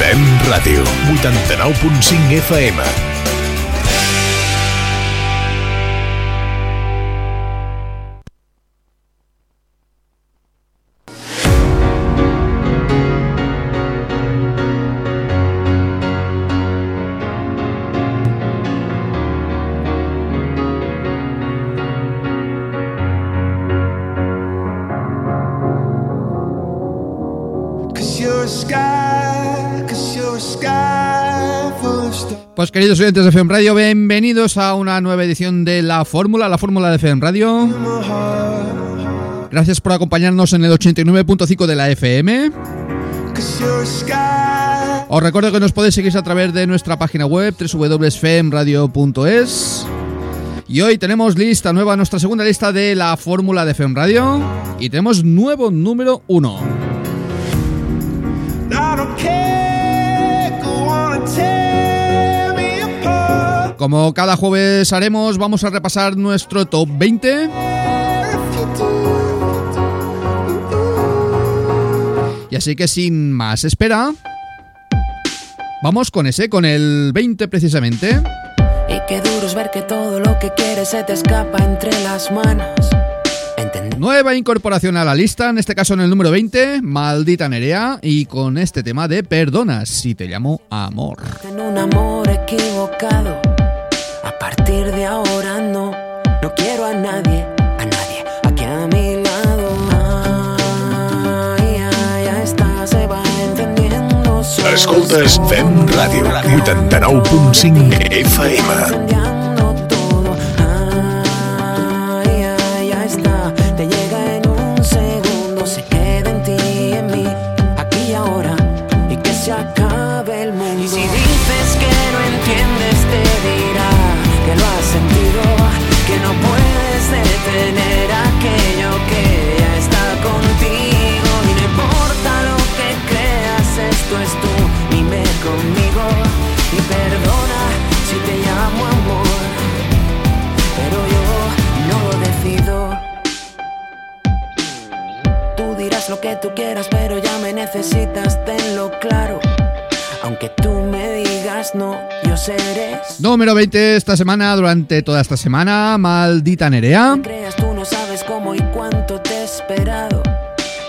Fem Ràdio, 89.5 FM. Queridos oyentes de FM Radio, bienvenidos a una nueva edición de la Fórmula, la Fórmula de FM Radio. Gracias por acompañarnos en el 89.5 de la FM. Os recuerdo que nos podéis seguir a través de nuestra página web www.femradio.es. Y hoy tenemos lista nueva, nuestra segunda lista de la Fórmula de FM Radio. Y tenemos nuevo número uno. Como cada jueves haremos, vamos a repasar nuestro top 20. Y así que sin más espera, vamos con ese, con el 20 precisamente. Y qué duro es ver que todo lo que quieres se te escapa entre las manos. Nueva incorporación a la lista, en este caso en el número 20, Maldita Nerea, y con este tema de Perdonas si te llamo amor. En un amor equivocado partir de ahora no, no quiero a nadie, a nadie aquí a mi lado. Ay, ya está, se va entendiendo. Escoltes Fem Ràdio, 89.5 FM. Número 20 esta semana, durante toda esta semana, maldita Nerea. creas, tú no sabes cómo y cuánto te he esperado.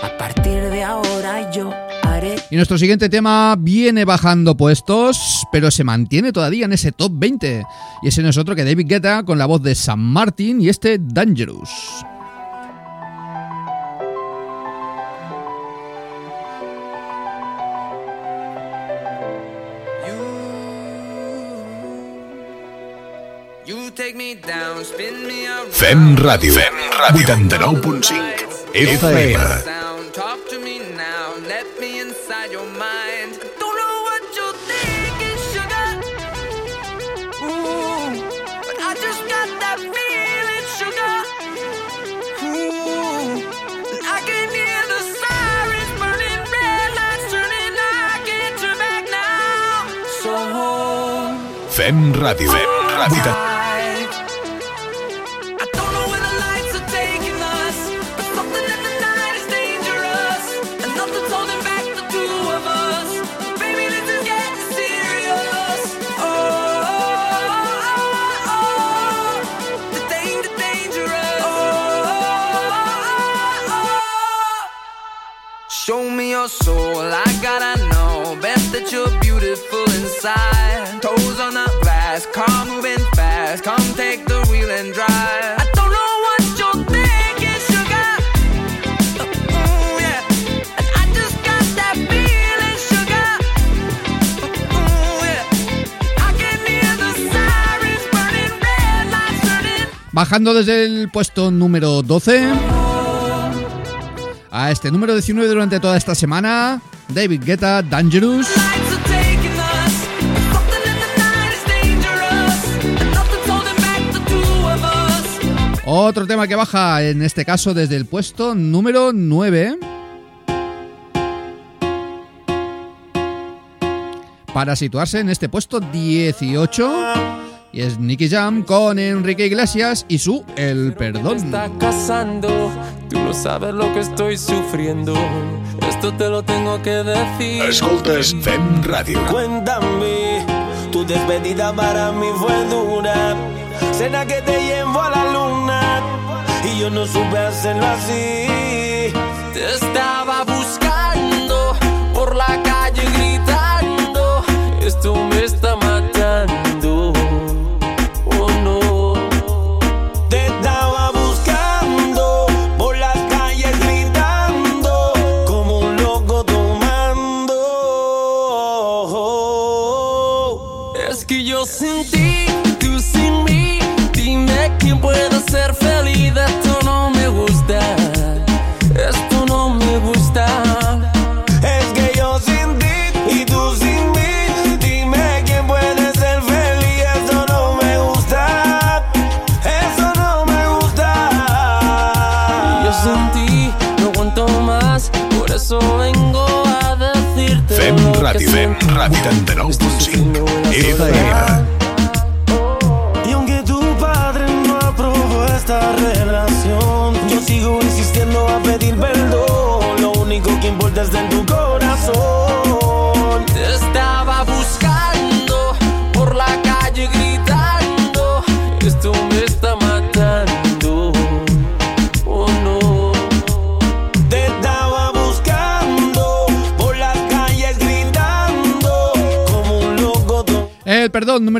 A partir de ahora yo haré. Y nuestro siguiente tema viene bajando puestos, pero se mantiene todavía en ese top 20. Y ese no es otro que David Guetta con la voz de San Martin y este Dangerous. Fem Ràdio. Fem Ràdio. 89.5 FM. Talk to me now, let me inside your mind. Don't know what you're thinking, sugar. Ooh, but I just got that feeling, sugar. Ooh, I can hear the sirens burning, red lights turning. I can't turn back now. So, Fem Ràdio. Fem Ràdio. I gotta know best that you're beautiful inside. Toes on the glass, car moving fast. Come take the wheel and drive. I don't know I can the. Bajando desde el puesto número 12 a este número 19 durante toda esta semana. David Guetta, Dangerous. Otro tema que baja, en este caso desde el puesto número 9. Para situarse en este puesto 18 Y es Nicky Jam con Enrique Iglesias y su El Perdón. está casando, tú no sabes lo que estoy sufriendo. Esto te lo tengo que decir. Escoltes Fem Radio. Cuéntame, tu despedida para mí fue dura. Cena que te llevo a la luna y yo no supe hacerlo así. Te estaba buscando por la calle gritando. Esto me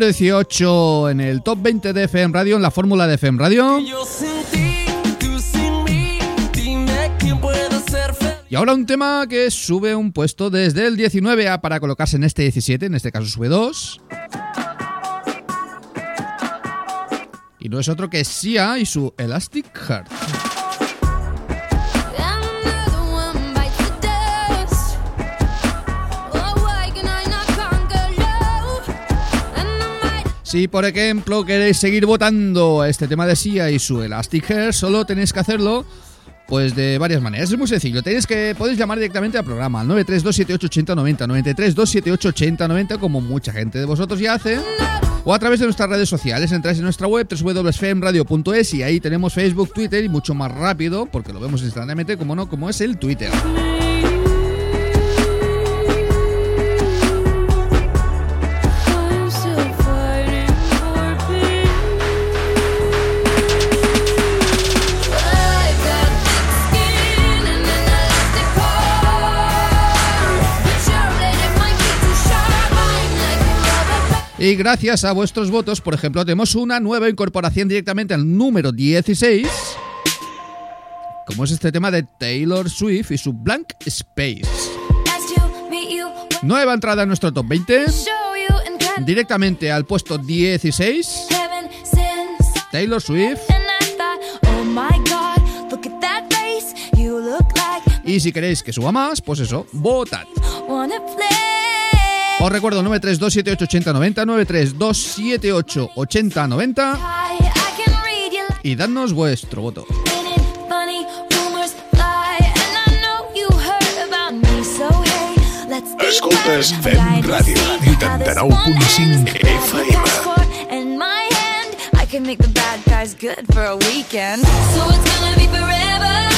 número 18 en el top 20 de FM Radio, en la fórmula de FM Radio. Y ahora un tema que sube un puesto desde el 19 a para colocarse en este 17, en este caso sube 2. Y no es otro que Sia y su Elastic Heart. Si por ejemplo queréis seguir votando este tema de Sia y su Elastic Heart, solo tenéis que hacerlo pues de varias maneras. Es muy sencillo. Tenéis que podéis llamar directamente al programa al 932788090, 932788090 como mucha gente de vosotros ya hace. O a través de nuestras redes sociales, entráis en nuestra web www.femradio.es y ahí tenemos Facebook, Twitter y mucho más rápido, porque lo vemos instantáneamente, como no, como es el Twitter. Y gracias a vuestros votos, por ejemplo, tenemos una nueva incorporación directamente al número 16. Como es este tema de Taylor Swift y su Blank Space. Nueva entrada en nuestro top 20. show you and get Directamente al puesto 16. heaven since. Taylor Swift. Y si queréis que suba más, pues eso, votad. Os recuerdo 932788090, 932788090 I, I can read you y dadnos vuestro voto. Escoltes. Fem Ràdio, see how this 89.5 one ends. Grab the FM. I can make the bad guys good for a weekend. So it's gonna be forever,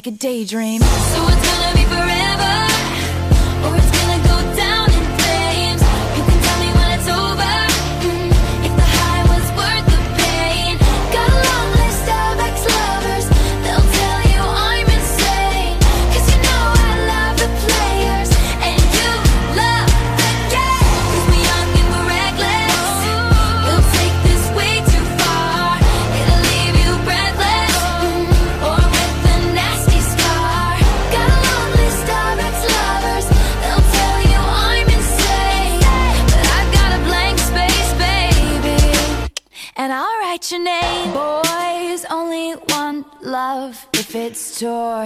like a daydream.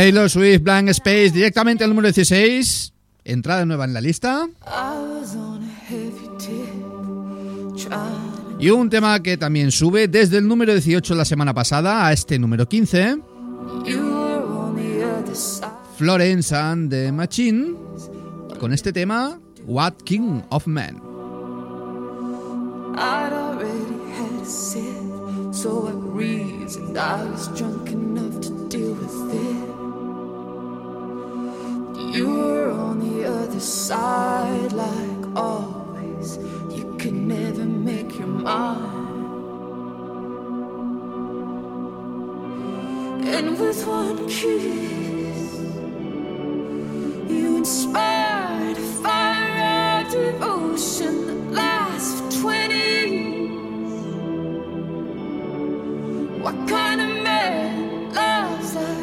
Taylor Swift, Blank Space, directamente al número 16. Entrada nueva en la lista. Y un tema que también sube desde el número 18 la semana pasada a este número 15. Florence and the Machine. Con este tema, What King of Men. So I reasoned I was drunk enough You were on the other side, like always. You could never make your mind. And with one kiss, you inspired a fire of devotion that lasts for 20 years. What kind of man loves like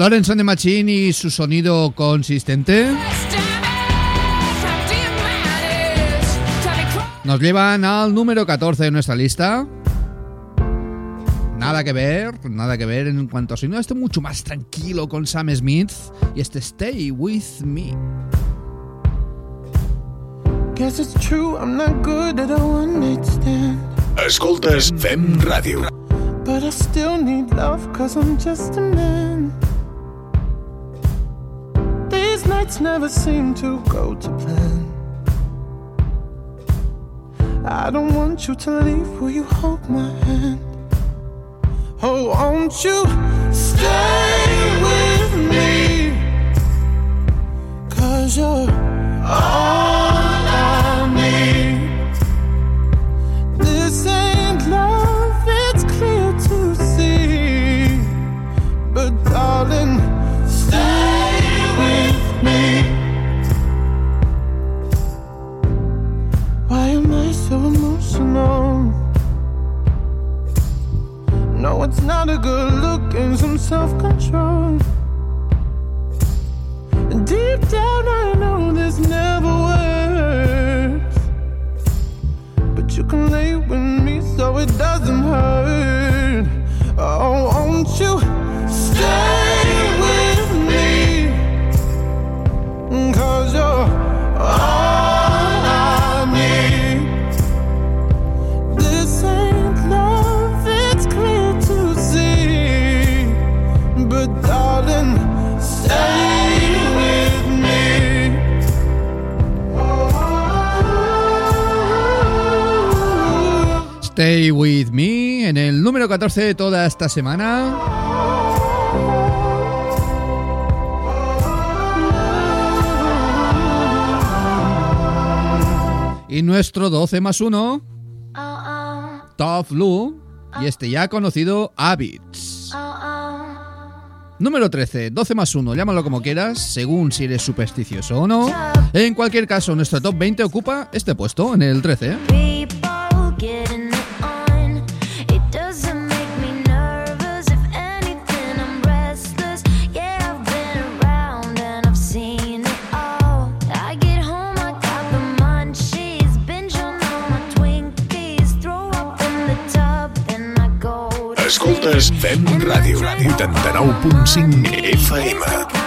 Florence and the Machine y su sonido consistente nos llevan al número 14 de nuestra lista. Nada que ver, nada que ver en cuanto a sonido. Este mucho más tranquilo con Sam Smith y este Stay With Me. Guess it's true, I'm not good at a one night stand. Escoltes Fem Ràdio. But I still need love, cause I'm just a man. Nights never seem to go to plan. I don't want you to leave, will you hold my hand? Oh, won't you stay 14 de toda esta semana. Y nuestro 12 más 1, Tough Blue, y este ya conocido Habits. Número 13, 12 más 1, llámalo como quieras, según si eres supersticioso o no. En cualquier caso, nuestro top 20 ocupa este puesto, en el 13. Escoltes sleep. Fem And Ràdio, once I 89.5 FM.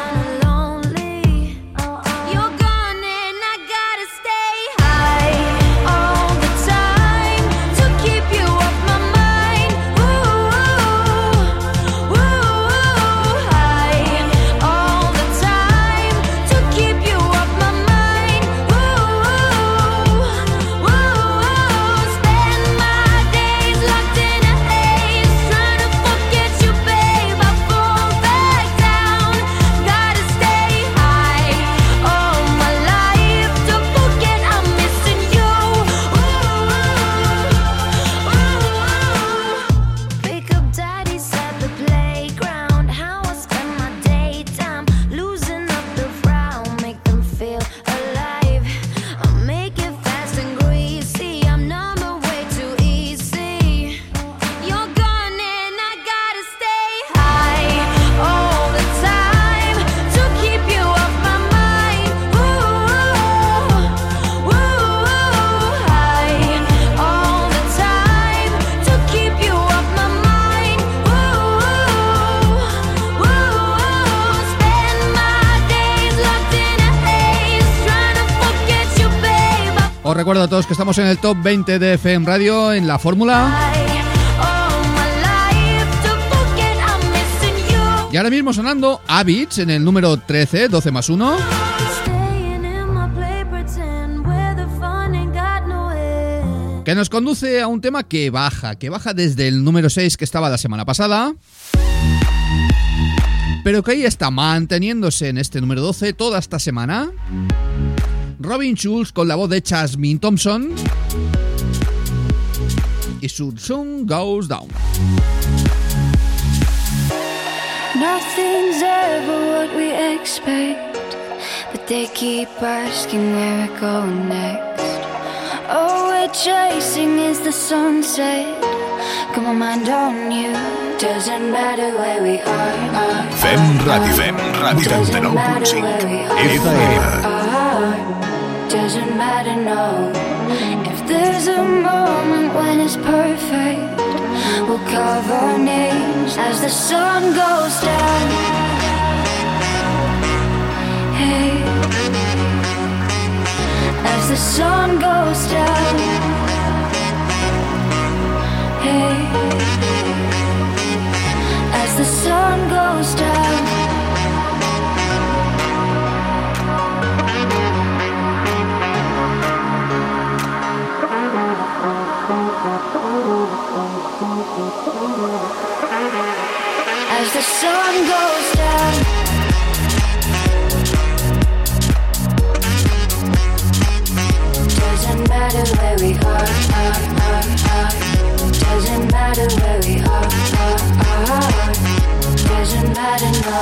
Que estamos en el top 20 de FM Radio en la fórmula. Y ahora mismo sonando Habits en el número 13, 12 más 1. Staying in my play pretend where the fun ain't got no end. Que nos conduce a un tema que baja, que baja desde el número 6 que estaba la semana pasada. Pero que ahí está manteniéndose en este número 12 toda esta semana. Robin Schulz con la voz de Jasmine Thompson. Y su Sun Goes Down. Nothing's ever what we expect, but they keep asking where we're going next. All we're chasing is the sunset. Got my mind on you. Doesn't matter where we are. are, Fem Ràdio, Fem Ràdio, Doesn't matter 89.5 where we are. FM. Doesn't matter, no. If there's a moment when it's perfect, we'll carve our names as the sun goes down. Hey, as the sun goes down. Hey, as the sun goes down. Doesn't matter, where we heart Doesn't matter where we heart I love you Doesn't matter no.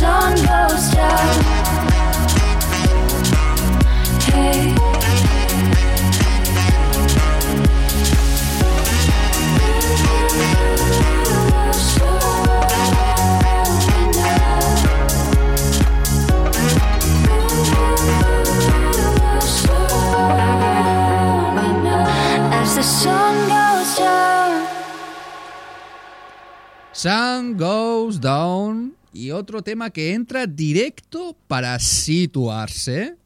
sun goes down. Hey. As the sun goes down. Sun goes down. Y otro tema que entra directo para situarse.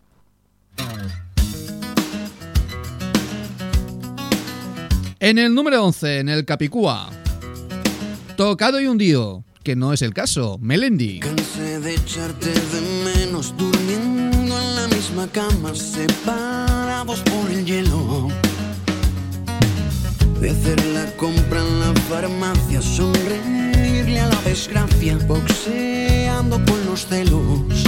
En el número 11, en el Capicúa. Tocado y hundido, que no es el caso, Melendi. Cansé de echarte de menos durmiendo en la misma cama, separados por el hielo. De hacer la compra en la farmacia, sonreírle a la desgracia, boxeando con los celos.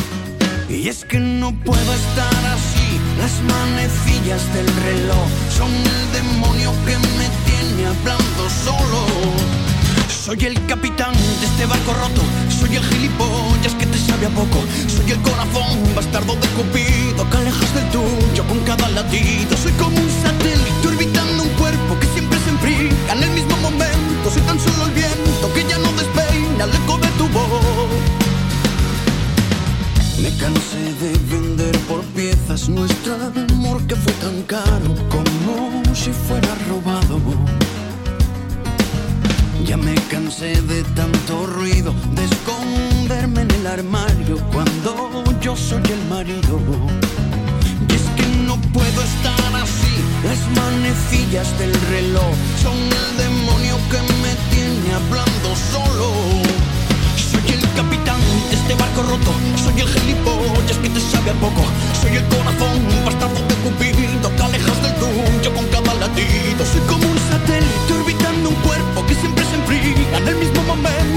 Y es que no puedo estar así, las manecillas del reloj son el demonio que me tiene hablando solo. Soy el capitán de este barco roto, soy el gilipollas que te sabe a poco, soy el corazón bastardo de Cupido que alejas del tuyo con cada latido. Soy como un satélite orbitando un cuerpo que siempre se enfría en el mismo momento. Soy tan solo el viento que ya no eco de tu voz. Me cansé de vender por piezas nuestro amor que fue tan caro como si fuera robado. Ya me cansé de tanto ruido, de esconderme en el armario cuando yo soy el marido. Y es que no puedo estar así, las manecillas del reloj son el demonio que me tiene hablando solo. Soy el capitán de este barco roto, soy el gilipollas que te sabe a poco, soy el corazón bastardo de Cupido que alejas del tuyo con cada latido. Soy como un satélite orbitando un cuerpo que siempre se enfría en el mismo momento.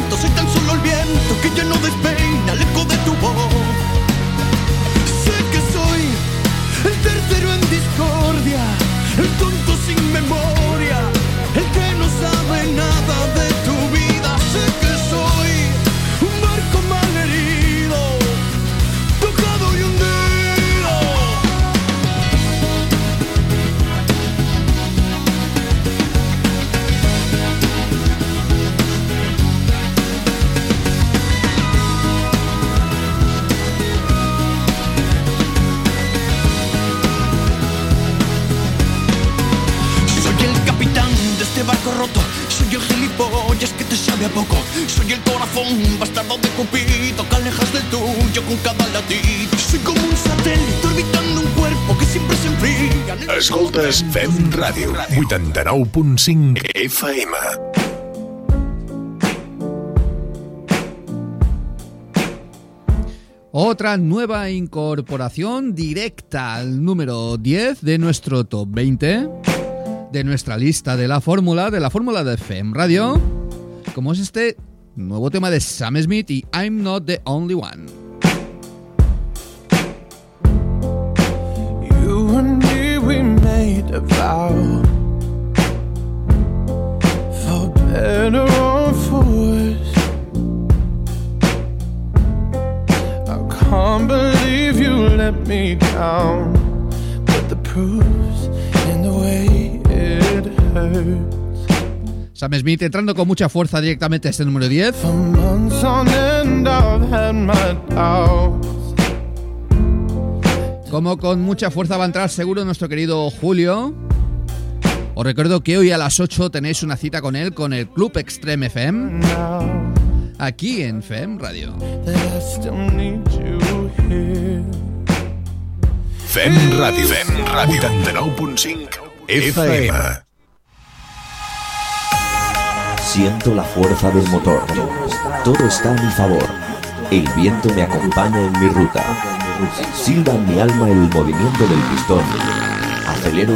Soy el gilipollas que te sabe a poco. Soy el corazón bastardo de Cupido que alejas del tuyo con cada latido. Soy como un satélite orbitando un cuerpo que siempre se enfría. en el- Escoltes Fem Ràdio, 89.5 FM. Otra nueva incorporación directa al número 10 de nuestro top 20 de nuestra lista de la fórmula, de la fórmula de FEM Radio, como es este nuevo tema de Sam Smith y I'm Not the Only One. You and me, we made a vow. For better or for worse. I can't believe you let me down. But the proof's Sam Smith entrando con mucha fuerza directamente a este número 10. For months on end I've had my doubts Como con mucha fuerza va a entrar seguro nuestro querido Julio. Os recuerdo que hoy a las 8 tenéis una cita con él con el Club Extreme FM, aquí en FEM Radio. Fem Ràdio, Fem Ràdio, 89.5 FM. Siento la fuerza del motor. Todo está a mi favor. El viento me acompaña en mi ruta. Silba en mi alma el movimiento del pistón. Acelero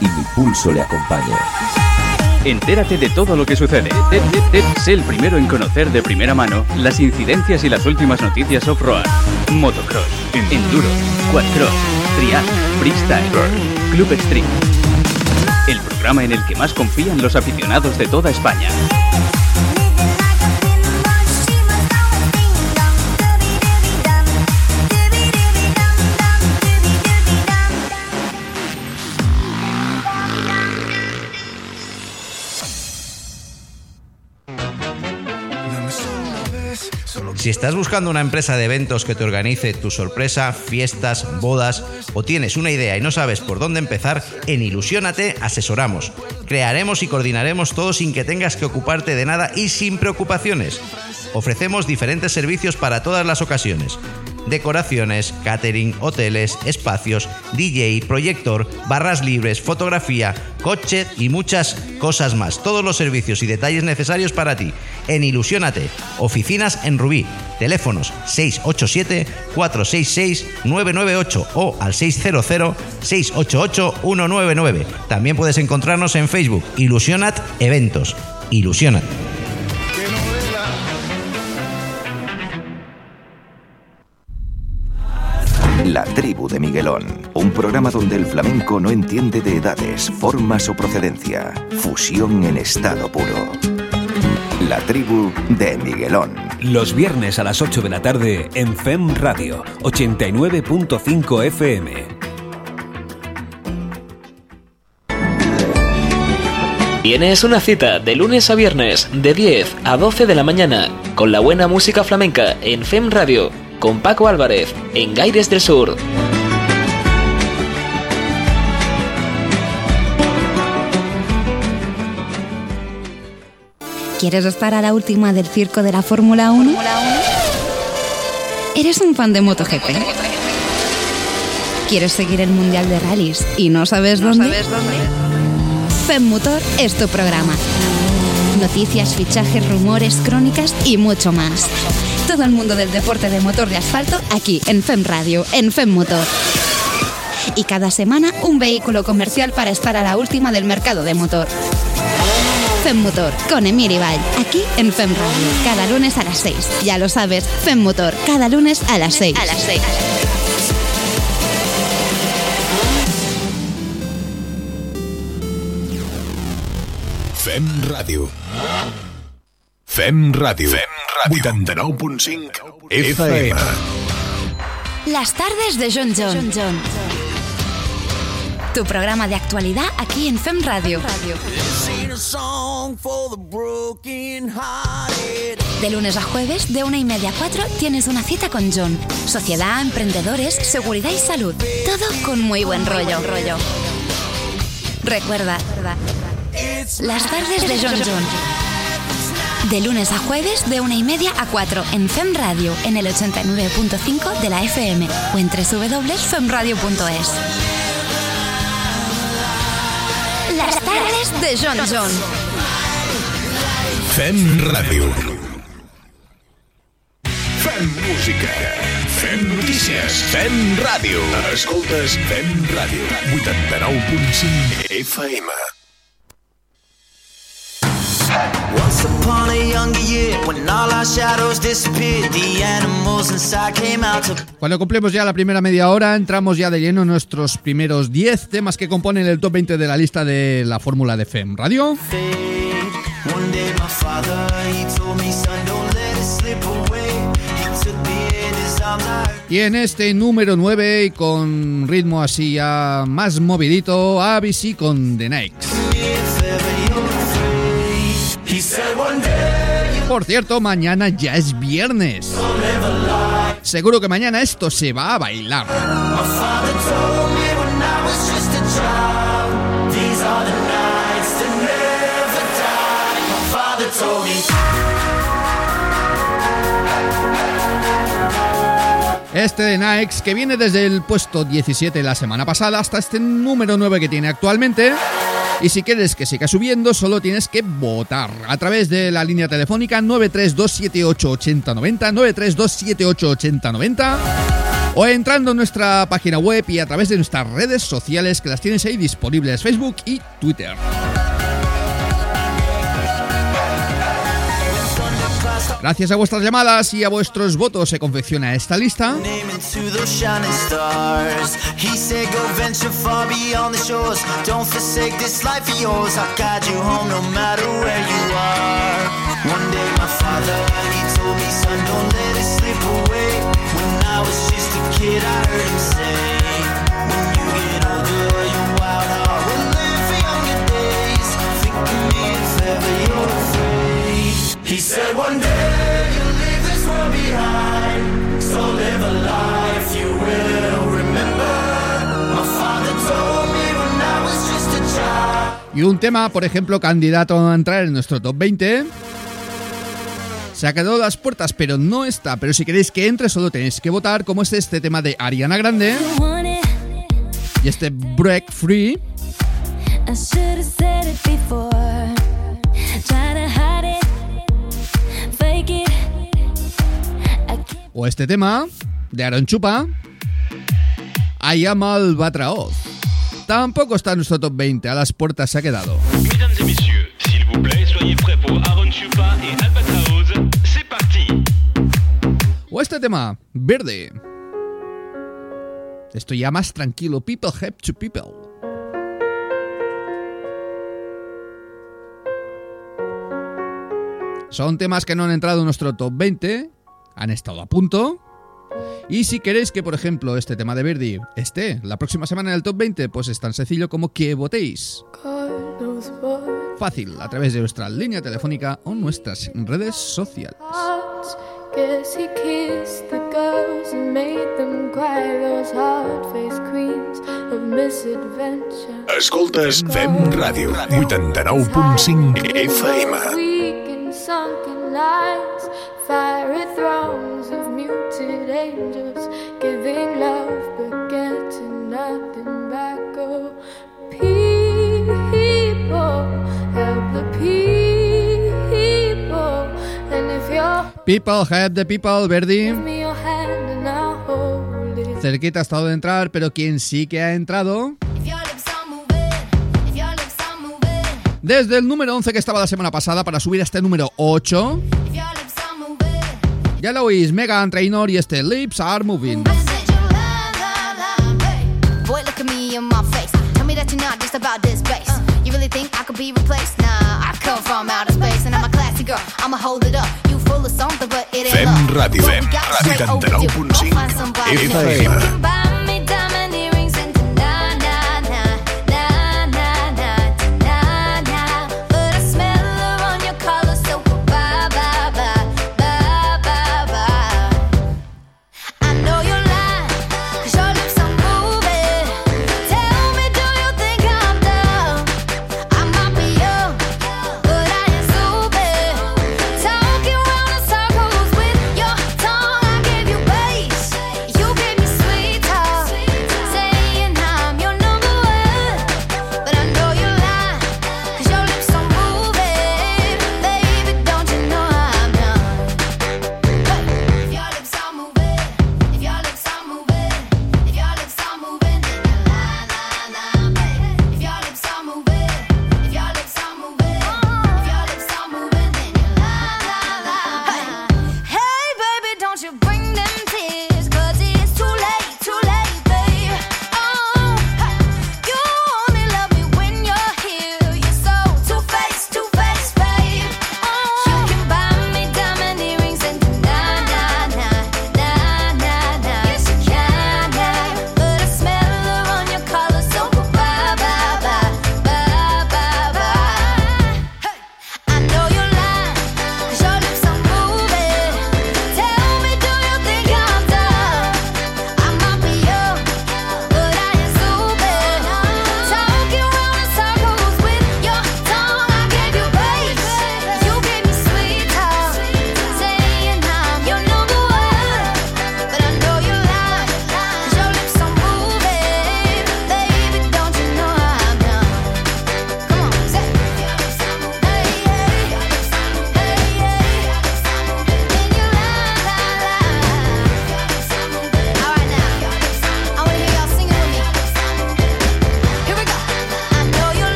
y mi pulso le acompaña. Entérate de todo lo que sucede. Sé el primero en conocer de primera mano las incidencias y las últimas noticias off-road. Motocross, enduro, quadcross, trial, freestyle, club extreme. El programa en el que más confían los aficionados de toda España. Si estás buscando una empresa de eventos que te organice tu sorpresa, fiestas, bodas o tienes una idea y no sabes por dónde empezar, en Ilusiónate asesoramos. Crearemos y coordinaremos todo sin que tengas que ocuparte de nada y sin preocupaciones. Ofrecemos diferentes servicios para todas las ocasiones. Decoraciones, catering, hoteles, espacios, DJ, proyector, barras libres, fotografía, coche y muchas cosas más. Todos los servicios y detalles necesarios para ti. En Ilusionate, oficinas en Rubí, teléfonos 687-466-998 o al 600-688-199. También puedes encontrarnos en Facebook, Ilusionat Eventos. Ilusionat. La tribu de Miguelón, un programa donde el flamenco no entiende de edades, formas o procedencia, fusión en estado puro. La tribu de Miguelón. Los viernes a las 8 de la tarde en FEM Radio 89.5 FM. Tienes una cita de lunes a viernes de 10 a 12 de la mañana con la buena música flamenca en FEM Radio con Paco Álvarez en Gaires del Sur. ¿Quieres estar a la última del circo de la Fórmula 1? ¿Eres un fan de MotoGP? ¿Quieres seguir el Mundial de Rallys y no sabes dónde? FEM Motor es tu programa. Noticias, fichajes, rumores, crónicas y mucho más. Todo el mundo del deporte de motor de asfalto aquí en FEM Radio, en FEM Motor. Y cada semana un vehículo comercial para estar a la última del mercado de motor. FEM Motor con Emir Ibai, aquí en FEM Radio, cada lunes a las 6. Ya lo sabes, FEM Motor, cada lunes a las 6. A las 6. Fem Ràdio. Fem Ràdio. Fem Ràdio. 89.5 FM. Las tardes de John John. Tu programa de actualidad aquí en FEM Radio. De lunes a jueves, de una y media a cuatro, tienes una cita con John. Sociedad, emprendedores, seguridad y salud. Todo con muy buen rollo. rollo. Recuerda, las tardes de John John. De lunes a jueves, de una y media a cuatro, en FEM Radio, en el 89.5 de la FM o en www.femradio.es. Las tardes de John John. Fem Ràdio. Fem música. Fem notícies. Fem ràdio. Escoltes Fem Ràdio. 89.5 FM. Upon a younger year, when all our shadows disappeared, the animals inside came out to Cuando cumplemos ya la primera media hora, entramos ya de lleno en nuestros primeros 10 temas que componen el top 20 de la lista de la fórmula de FEM Radio. fade. One day my father, he told me, son, don't let it slip away. He took me in his arms, I heard Y en este número 9 y con ritmo así ya más movidito, ABC con The Nikes. Por cierto, mañana ya es viernes. Seguro que mañana esto se va a bailar. Este de Nikes que viene desde el puesto 17 la semana pasada hasta este número 9 que tiene actualmente. Y si quieres que siga subiendo, solo tienes que votar a través de la línea telefónica 932788090, 932788090 o entrando en nuestra página web y a través de nuestras redes sociales que las tienes ahí disponibles, Facebook y Twitter. Gracias a vuestras llamadas y a vuestros votos se confecciona esta lista. name into those shining stars. He said, Go venture Y un tema, por ejemplo, candidato a entrar en nuestro top 20. Se ha quedado las puertas, pero no está. Pero si queréis que entre, solo tenéis que votar, como es este tema de Ariana Grande. Y este Break Free. O este tema de Aaron Chupa. I am Albatraoz. Tampoco está en nuestro top 20. A las puertas se ha quedado. Mesdames et messieurs, s'il vous plaît, soyez prêts pour Aaron Chupa et Albatraoz. C'est parti O este tema, verde. Esto ya más tranquilo. People have to people. Son temas que no han entrado en nuestro top 20. Han estado a punto. Y si queréis que, por ejemplo, este tema de Verdi esté la próxima semana en el top 20, pues es tan sencillo como que votéis. Fácil, a través de nuestra línea telefónica o nuestras redes sociales. Guess he kissed the girls and made them cry. Those hard-faced queens of misadventure. Escoltes Fem Ràdio, 89.5 FM. Sunken lines, fiery throngs of muted angels, giving love but getting nothing back. Oh, people, help the people, and if you're People, help the people, Verdi. Cerquita ha estado de entrar, pero quien sí que ha entrado. Desde el número 11 que estaba la semana pasada para subir a este número 8. Ya lo oís, Megan Trainor y este Lips Are Moving. Boy, look at me in my face.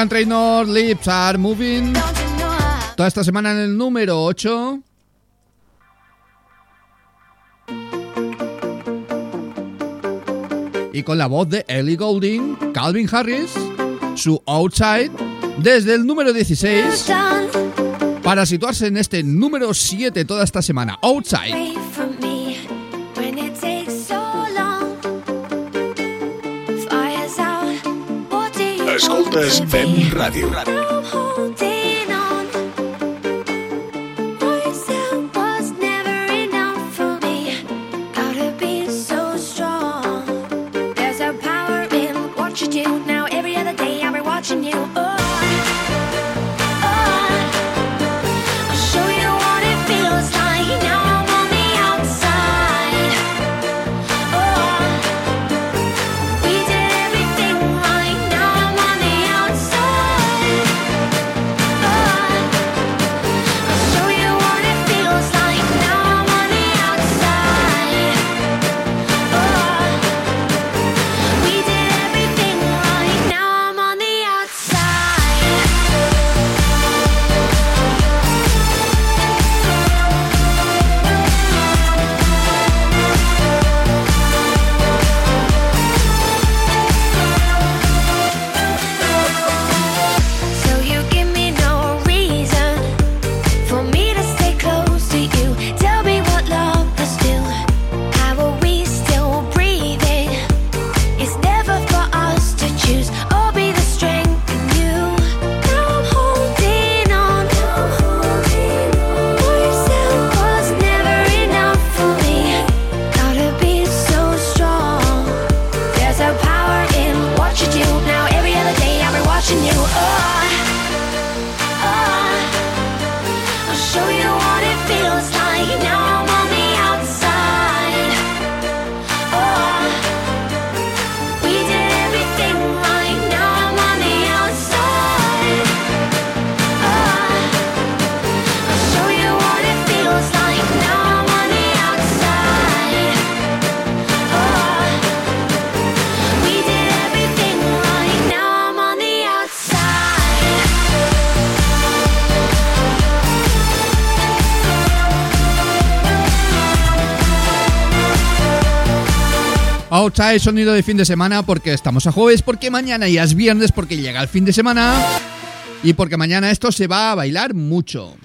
Megan Trainor, Lips Are Moving. Toda esta semana en el número 8. Y con la voz de Ellie Goulding, Calvin Harris, su Outside, desde el número 16, para situarse en este número 7 toda esta semana. Outside. Escoltes fem Ràdio. Ràdio. Outside sonido de fin de semana porque estamos a jueves, porque mañana ya es viernes, porque llega el fin de semana y porque mañana esto se va a bailar mucho.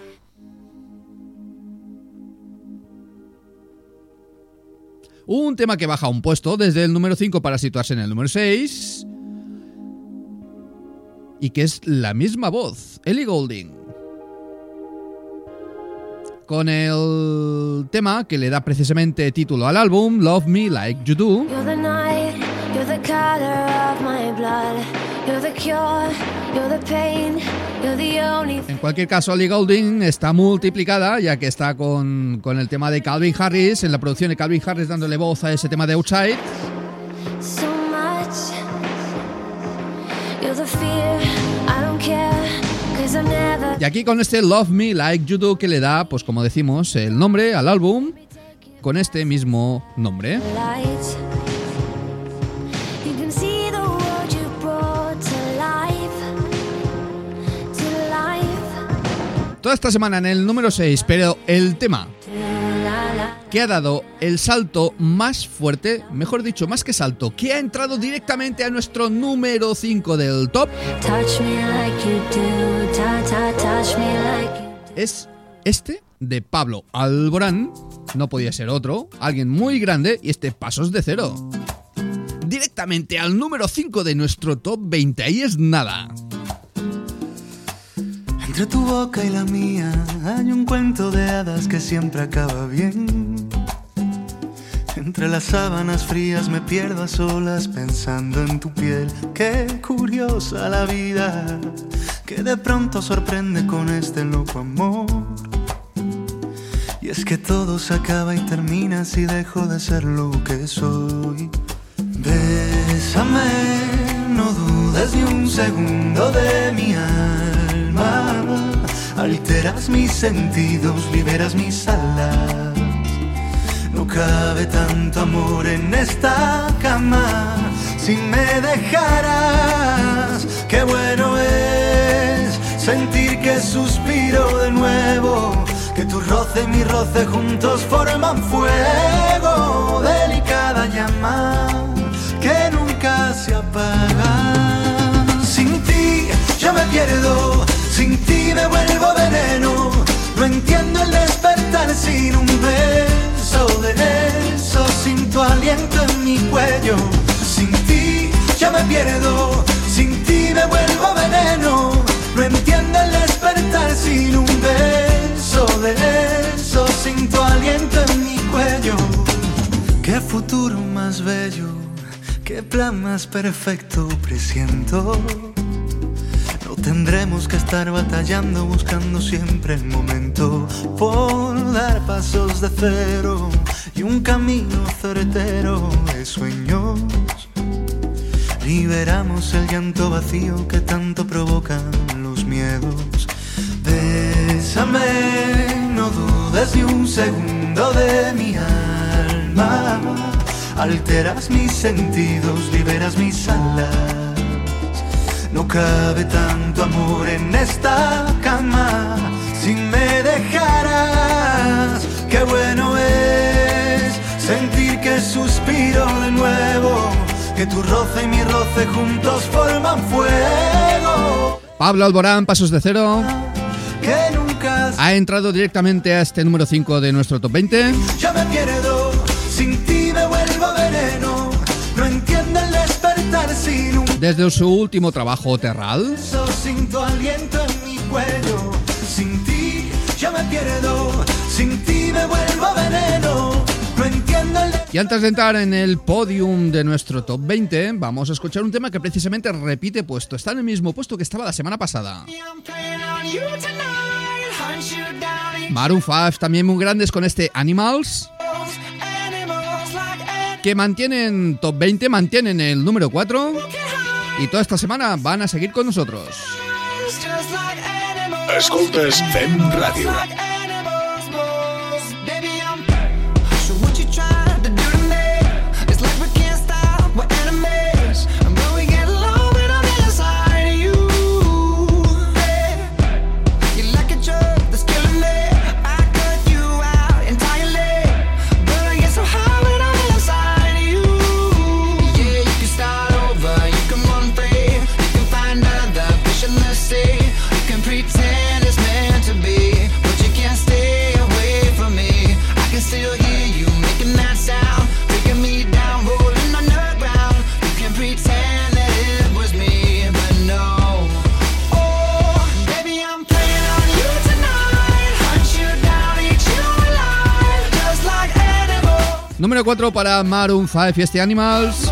Un tema que baja un puesto desde el número 5 para situarse en el número 6 y que es la misma voz, Ellie Goulding. Con el tema que le da precisamente título al álbum, Love Me Like You Do. You're the night, you're the color of my blood. You're the cure, you're the pain, you're the only En cualquier caso, Ellie Goulding está multiplicada, ya que está con, con el tema de Calvin Harris, en la producción de Calvin Harris dándole voz a ese tema de Outside. so much. You're the fear, Y aquí con este Love Me Like You Do que le da, pues como decimos, el nombre al álbum con este mismo nombre. Toda esta semana en el número 6, pero el tema. Que ha dado el salto más fuerte, mejor dicho, más que salto, que ha entrado directamente a nuestro número 5 del top, es este de Pablo Alborán. No podía ser otro, alguien muy grande y este Pasos de Cero. Directamente al número 5 de nuestro top 20, ahí es nada. Entre tu boca y la mía hay un cuento de hadas que siempre acaba bien. Entre las sábanas frías me pierdo a solas pensando en tu piel. Qué curiosa la vida que de pronto sorprende con este loco amor. Y es que todo se acaba y termina si dejo de ser lo que soy. Bésame, no dudes ni un segundo de mi alma. Alteras mis sentidos, liberas mis alas. No cabe tanto amor en esta cama si me dejaras. Qué bueno es sentir que suspiro de nuevo. Que tu roce y mi roce juntos forman fuego. Delicada llama que nunca se apaga. Sin ti yo me pierdo, sin ti me vuelvo veneno. No entiendo el despertar sin un beso de eso, sin tu aliento en mi cuello. Sin ti yo me pierdo, sin ti me vuelvo veneno. No entiendo el despertar sin un beso de eso. Sin tu aliento en mi cuello. Qué futuro más bello, qué plan más perfecto presiento. Tendremos que estar batallando, buscando siempre el momento por dar pasos de cero y un camino certero de sueños. Liberamos el llanto vacío que tanto provocan los miedos. Bésame, no dudes ni un segundo de mi alma. Alteras mis sentidos, liberas mis alas. No cabe tanto amor en esta cama si me dejaras. Qué bueno es sentir que suspiro de nuevo, que tu roce y mi roce juntos forman fuego. Pablo Alborán, Pasos de Cero, Que nunca ha entrado directamente a este número 5 de nuestro top 20. ya me Desde su último trabajo, Terral, beso, sin tu aliento en mi cuello. Sin ti ya me pierdo, sin ti me vuelvo veneno. No entiendo el Y antes de entrar en el podium de nuestro top 20, vamos a escuchar un tema que precisamente repite puesto. Está en el mismo puesto que estaba la semana pasada. Maroon 5 también muy grandes con este Animals. Que mantienen top 20, mantienen el número 4. Y toda esta semana van a seguir con nosotros. Escoltes Fem Ràdio. 4 para Maroon 5 y este Animals.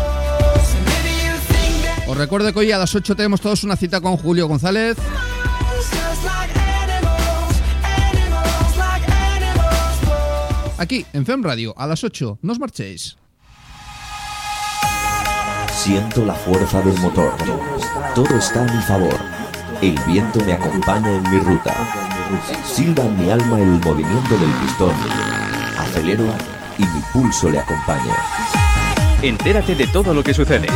Os recuerdo que hoy a las 8 tenemos todos una cita con Julio González. Aquí, en FEM Radio, a las 8. No os marchéis. Siento la fuerza del motor. Todo está a mi favor. El viento me acompaña en mi ruta. Silba en mi alma el movimiento del pistón. Acelero y mi pulso le acompaña. Entérate de todo lo que sucede.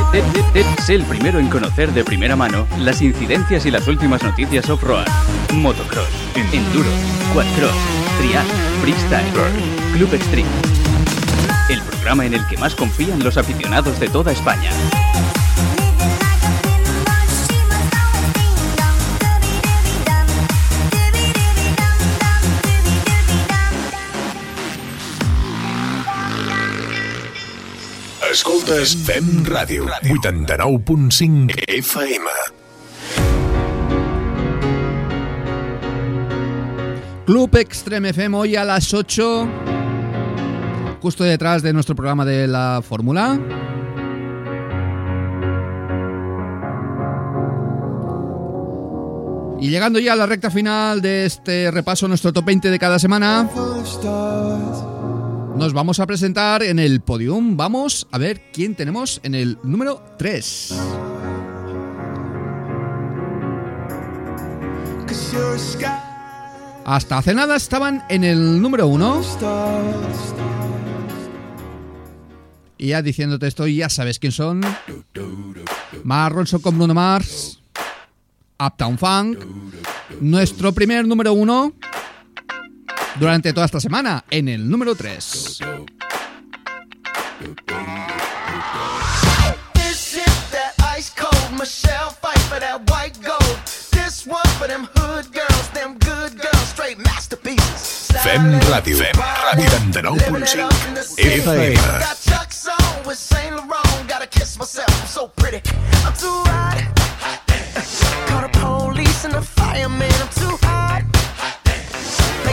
Sé el primero en conocer de primera mano las incidencias y las últimas noticias off-road. Motocross, enduro, quadcross, trial, freestyle, club extreme. El programa en el que más confían los aficionados de toda España. Escoltes Fem Ràdio. 89.5 FM. Club Extreme FM hoy a las 8. Justo detrás de nuestro programa de la Fórmula. Y llegando ya a la recta final de este repaso, nuestro top 20 de cada semana, nos vamos a presentar en el podium. Vamos a ver quién tenemos en el número 3. Hasta hace nada estaban en el número 1. Y ya diciéndote esto, ya sabes quién son. Mark Ronson con Bruno Mars. Uptown Funk. Nuestro primer número 1 durante toda esta semana en el número 3. Fem Radio, Fem Radio 89.5 FM.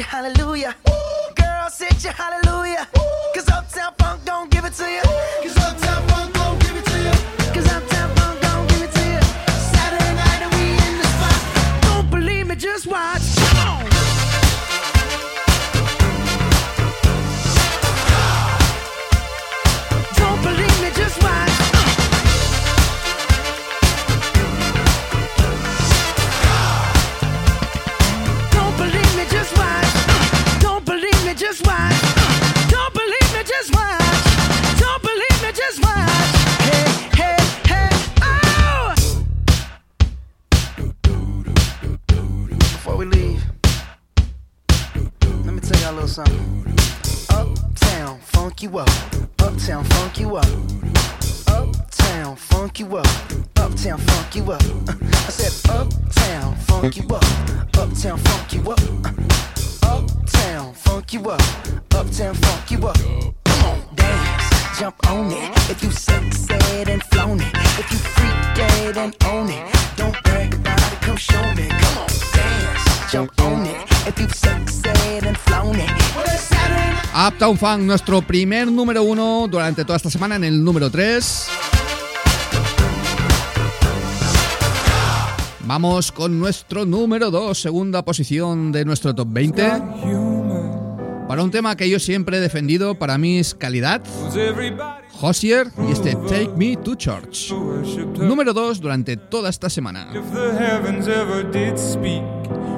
hallelujah. Uptown Funk, nuestro primer número uno durante toda esta semana en el número 3. Vamos con nuestro número 2, segunda posición de nuestro top 20 para un tema que yo siempre he defendido, para mí es calidad. Hosier y este Take Me to Church. Número 2 durante toda esta semana.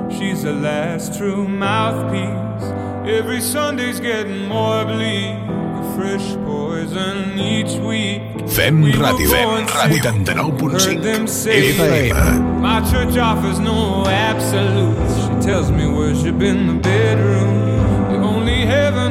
She's last true mouthpiece. Every Sunday's getting more. Fresh poison each week. Fem Radio, Fem Radio My church offers no absolutes. She tells me worship in the bedroom.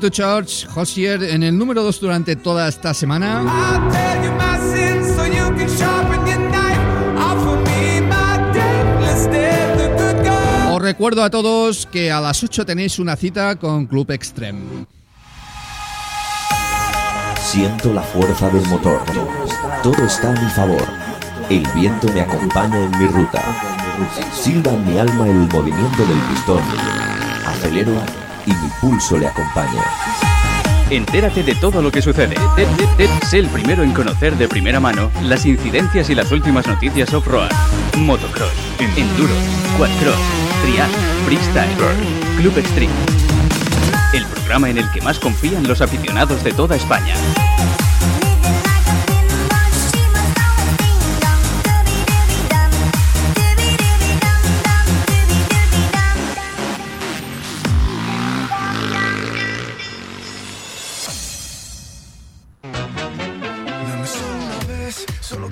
To Church, Hosier, en el número 2 durante toda esta semana. Os recuerdo a todos que a las 8 tenéis una cita con Club Extreme. Siento la fuerza del motor. Todo está a mi favor. El viento me acompaña en mi ruta. Silba en mi alma el movimiento del pistón. Acelero y mi pulso le acompaña. Entérate de todo lo que sucede. Sé el primero en conocer de primera mano las incidencias y las últimas noticias off-road. Motocross, enduro, quadcross, trial, freestyle, club extreme. El programa en el que más confían los aficionados de toda España.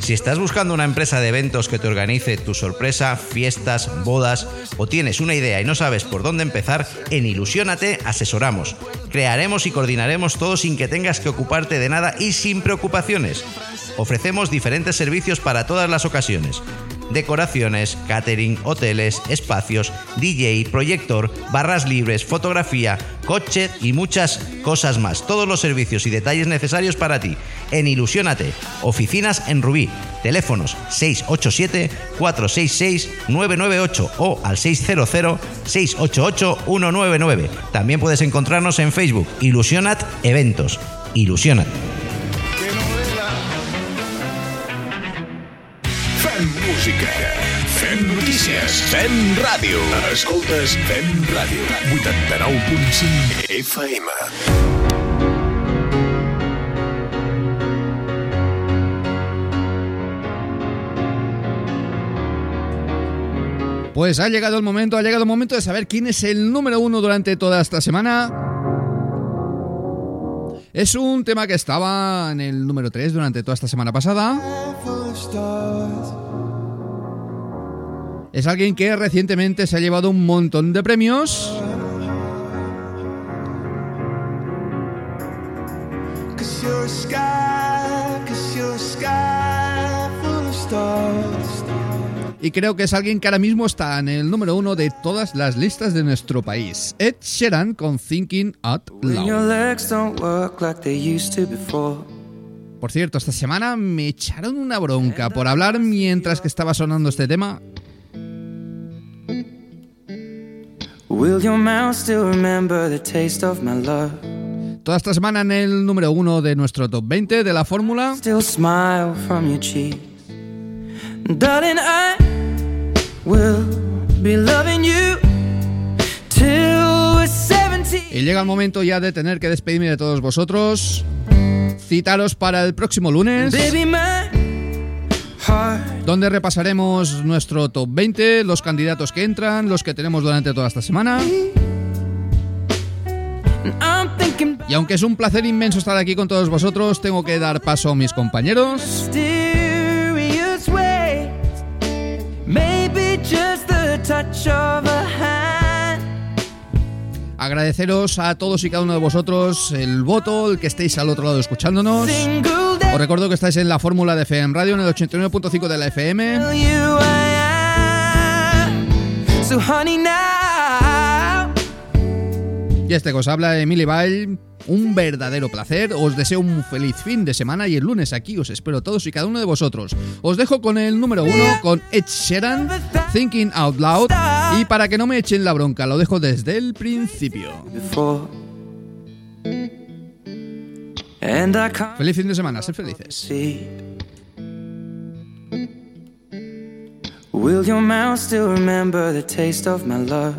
Si estás buscando una empresa de eventos que te organice tu sorpresa, fiestas, bodas o tienes una idea y no sabes por dónde empezar, en Ilusiónate asesoramos. Crearemos y coordinaremos todo sin que tengas que ocuparte de nada y sin preocupaciones. Ofrecemos diferentes servicios para todas las ocasiones. Decoraciones, catering, hoteles, espacios, DJ, proyector, barras libres, fotografía, coche y muchas cosas más. Todos los servicios y detalles necesarios para ti. En Ilusiónate. Oficinas en Rubí. Teléfonos 687-466-998 o al 600-688-199. También puedes encontrarnos en Facebook. Ilusionat Eventos. Ilusionat. Música. Fem notícies. Fem ràdio. Escoltes Fem Ràdio. 89.5 FM. Pues ha llegado el momento, ha llegado el momento de saber quién es el número uno durante toda esta semana. Es un tema que estaba en el número 3 durante toda esta semana pasada. Es alguien que recientemente se ha llevado un montón de premios. Y creo que es alguien que ahora mismo está en el número uno de todas las listas de nuestro país. Ed Sheeran con Thinking Out Loud. Por cierto, esta semana me echaron una bronca por hablar mientras que estaba sonando este tema. Will your mouth still remember the taste of my love? Toda esta semana en el número uno de nuestro top 20 de la fórmula. Still smile from your cheeks. Darling, I will be loving you till we're 70. Y llega el momento ya de tener que despedirme de todos vosotros. Citaros para el próximo lunes. Baby, my heart donde repasaremos nuestro top 20, los candidatos que entran, los que tenemos durante toda esta semana. Y aunque es un placer inmenso estar aquí con todos vosotros, tengo que dar paso a mis compañeros. Maybe just the touch of a hand. Agradeceros a todos y cada uno de vosotros el voto, el que estéis al otro lado escuchándonos. Os recuerdo que estáis en la fórmula de FM Radio en el 89.5 de la FM. Y este que os habla Emily Bile, un verdadero placer. Os deseo un feliz fin de semana y el lunes aquí os espero todos y cada uno de vosotros. Os dejo con el número uno, con Ed Sheeran, Thinking Out Loud. Y para que no me echen la bronca, lo dejo desde el principio. Feliz fin de semana, sed felices. Will your mouth still remember the taste of my love?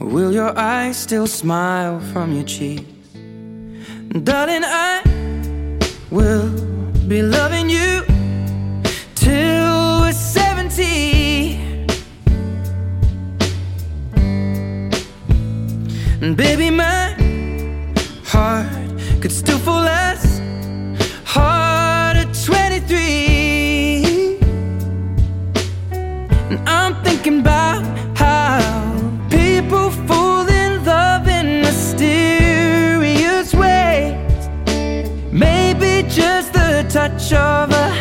Will your eyes still smile from your cheeks? Darling, I will be loving you till we're 70. And baby, my heart could still fall as of a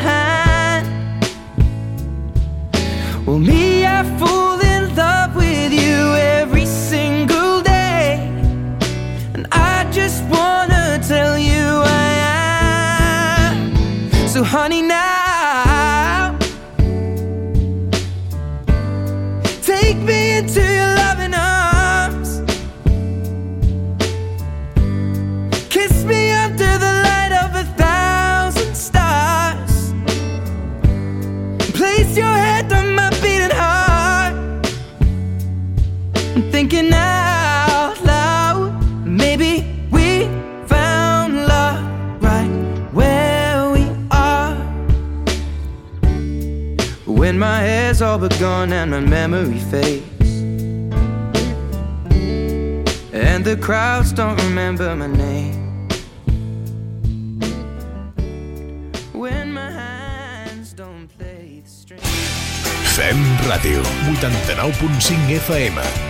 all but gone and my memory fades. And the crowds don't remember my name. When my hands don't play the strings. Fem Ràdio, 89.5 FM.